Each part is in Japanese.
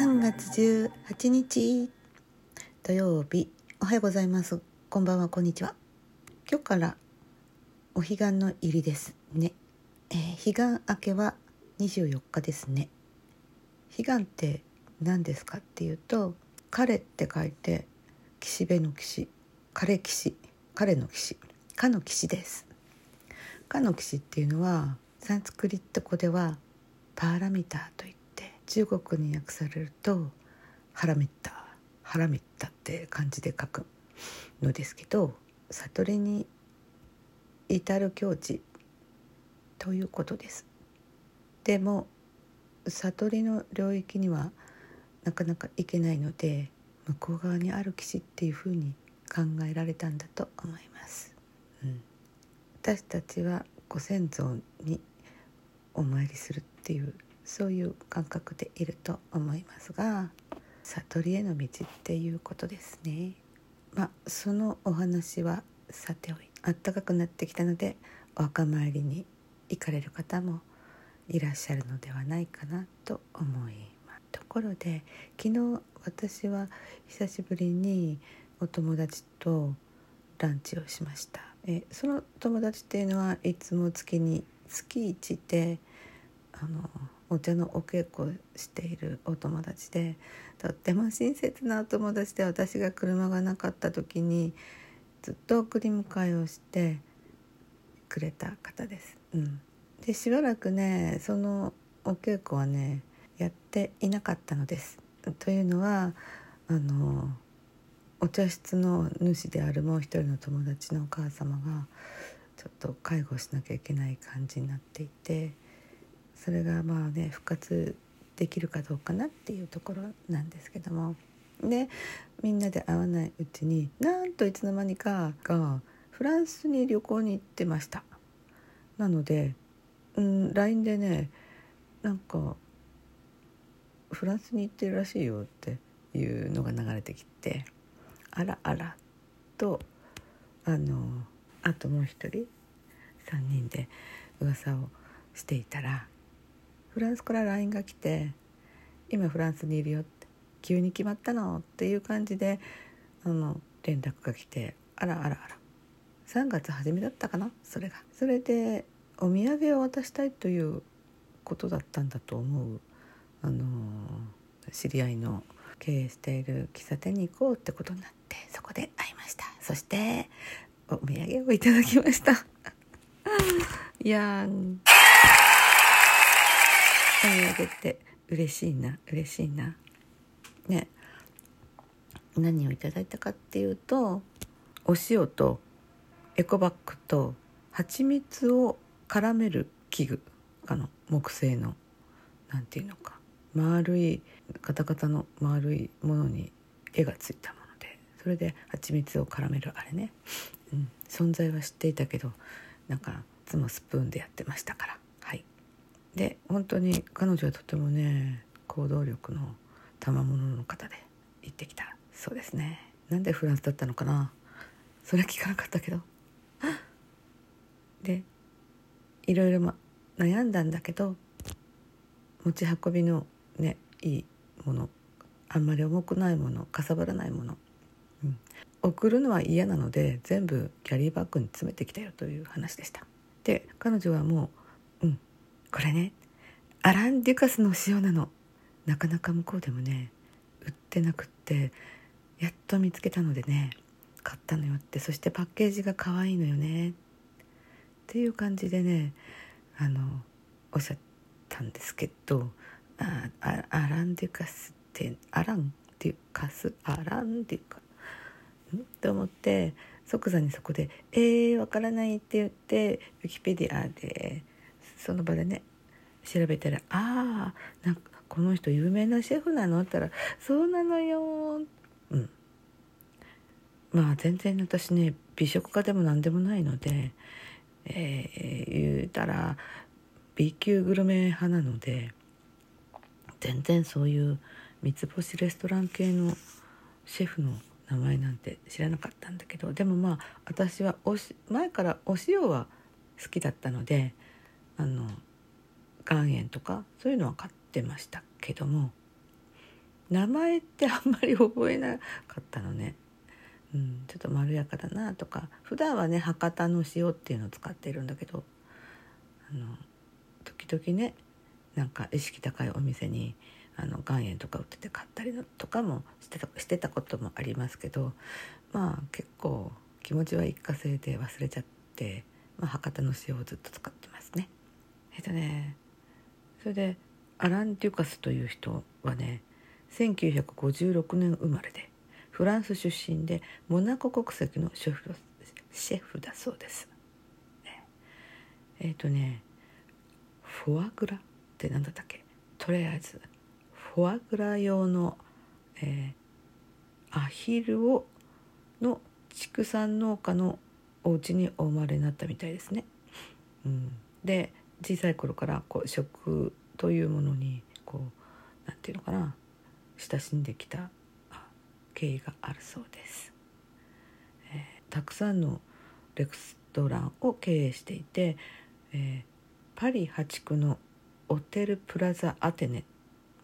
3月18日土曜日。おはようございます。こんばんは。こんにちは。今日からお彼岸の入りですね、えー、彼岸明けは24日ですね。彼岸って何ですかっていうと彼って書いて岸辺の岸彼岸彼の岸かの岸です。かの岸っていうのはサンスクリット語ではパーラミターといって中国に訳されるとハラミッタハラミッタって漢字で書くのですけど悟りに至る境地ということです。でも悟りの領域にはなかなか行けないので向こう側にある岸っていうふうに考えられたんだと思います、うん、私たちはご先祖にお参りするっていうそういう感覚でいると思いますが悟りへの道っていうことですね。まあそのお話はさておい暖かくなってきたのでお墓参りに行かれる方もいらっしゃるのではないかなと思います。ところで昨日私は久しぶりにお友達とランチをしましたえその友達っていうのはいつも月に月1であのお茶のお稽古しているお友達でとっても親切なお友達で私が車がなかった時にずっと送り迎えをしてくれた方です。うん、でしばらくねそのお稽古はねやっていなかったのです。というのはあのお茶室の主であるもう一人の友達のお母様がちょっと介護しなきゃいけない感じになっていてそれがまあね復活できるかどうかなっていうところなんですけども。でみんなで会わないうちになんといつの間にかがフランスに旅行に行ってました。なので、うん、LINE でねなんか「フランスに行ってるらしいよ」っていうのが流れてきて「あらあら」とあのあともう一人3人で噂をしていたらフランスから LINE が来て「今フランスにいるよ」って「急に決まったの?」っていう感じであの連絡が来てあらあらあら3月初めだったかな？それが。それでお土産を渡したいということだったんだと思うあの知り合いの経営している喫茶店に行こうってことになってそこで会いましたそしてお土産をいただきましたい やーお土産って嬉しいな嬉しいな。ね。何をいただいたかっていうとお塩とエコバッグと蜂蜜を絡める器具あの木製の何て言うのか。丸いカタカタの丸いものに絵がついたもので。それで蜂蜜を絡めるあれね。うん、存在は知っていたけどなんかいつもスプーンでやってましたから。で本当に彼女はとてもね行動力の賜物の方で行ってきた。そうですね。なんでフランスだったのかな。それは聞かなかったけど。でいろいろ、ま、悩んだんだけど持ち運びのねいいものあんまり重くないものかさばらないもの、うん、送るのは嫌なので全部キャリーバッグに詰めてきたよという話でした。で彼女はもう「うん。これねアラン・デュカスの塩なの。なかなか向こうでもね売ってなくってやっと見つけたのでね買ったのよって。そしてパッケージが可愛いのよね。っていう感じでねあのおっしゃったんですけどあアラン・デュカスってアラン・デュカス？アラン・デュカと思って即座にそこで「えー、わからない」って言ってウィキペディアでその場でね調べたら「ああんかこの人有名なシェフなの?」って言ったら「そうなのよ」うんまあ全然私ね美食家でも何でもないので、えー、言うたら B 級グルメ派なので全然そういう三つ星レストラン系のシェフの名前なんて知らなかったんだけどでもまあ私はおし前からお塩は好きだったのであの岩塩とかそういうのは買ってましたけども名前ってあんまり覚えなかったのね。うん、ちょっとまろやかだなとか普段はね博多の塩っていうのを使ってるんだけどあの時々ねなんか意識高いお店にあの岩塩とか売ってて買ったりとかもしてたしてたこともありますけどまあ結構気持ちは一過性で忘れちゃって、まあ、博多の塩をずっと使ってます。えっとねそれでアラン・デュカスという人はね1956年生まれでフランス出身でモナコ国籍のシェフシェフだそうです。えっ、ー、とねフォアグラって何だったっけ？とりあえずフォアグラ用の、えー、アヒルをの畜産農家のお家にお生まれになったみたいですね。うん、で小さい頃からこう食というものにこうなんていうのかな親しんできた経緯があるそうです。えー、たくさんのレストランを経営していて、えー、パリ8区のオテルプラザアテネ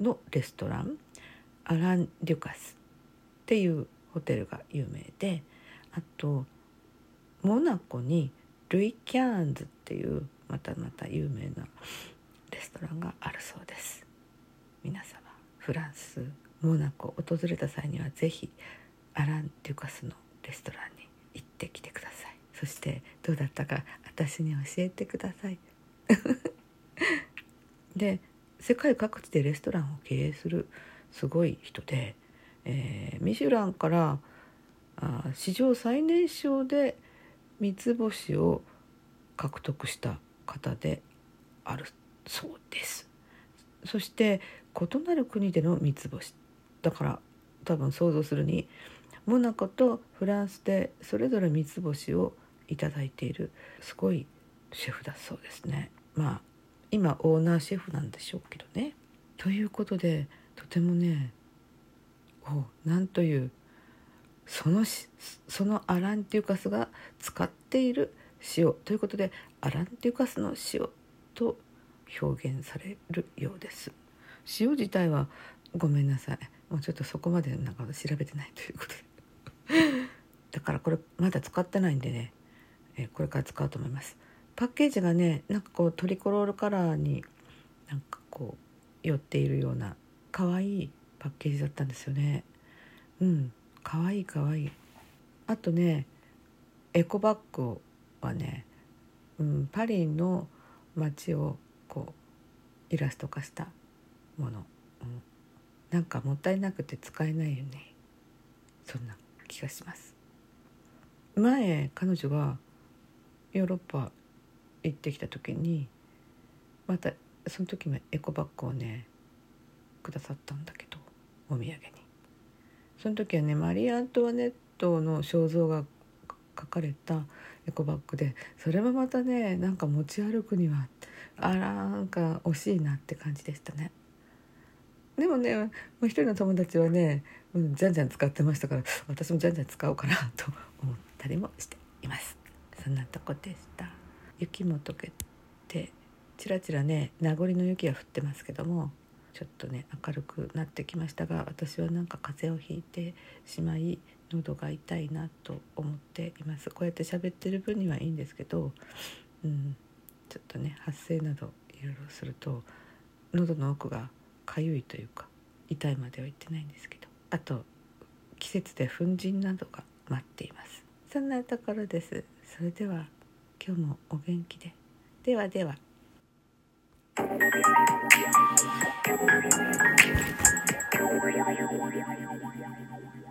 のレストランアラン・デュカスっていうホテルが有名であとモナコにルイ・キャーンズっていうまたまた有名なレストランがあるそうです。皆様フランスモナコ訪れた際には是非アラン・デュカスのレストランに行ってきてください。そしてどうだったか私に教えてください。で世界各地でレストランを経営するすごい人で、えー、ミシュランからあ史上最年少で三つ星を獲得した方である。そうです。そして異なる国での三つ星。だから多分想像するにモナコとフランスでそれぞれ三つ星をいただいているすごいシェフだそうですね。まあ今オーナーシェフなんでしょうけどね。ということでとてもねおなんというそのそのアランティウカスが使っている塩。ということでアランティウカスの塩と表現されるようです。塩自体はごめんなさい。もうちょっとそこまでなんか調べてないということで。だからこれまだ使ってないんでね、えこれから使うと思います。パッケージがねなんかこうトリコロールカラーになんかこう寄っているような可愛いパッケージだったんですよね。うん。可愛い可愛い。あとねエコバッグはね、うん、パリの街をこうイラスト化したもの、うん、なんかもったいなくて使えないよね。そんな気がします。前彼女がヨーロッパ行ってきた時にまたその時もエコバッグをねくださったんだけどお土産に。その時はねマリー・アントワネットの肖像が書かれたエコバッグで。それはまたねなんか持ち歩くにはあらなんか惜しいなって感じでしたね。でもねもう一人の友達はね、うん、じゃんじゃん使ってましたから私もじゃんじゃん使おうかなと思ったりもしています。そんなとこでした。雪も溶けてちらちらね名残の雪が降ってますけどもちょっとね明るくなってきましたが私はなんか風邪をひいてしまい喉が痛いなと思っています。こうやって喋ってる分にはいいんですけど、うん、ちょっとね発声などいろいろすると喉の奥が痒いというか痛いまでは言ってないんですけどあと季節で粉塵などが待っています。そんなところです。それでは今日もお元気で。ではでは。Thank you.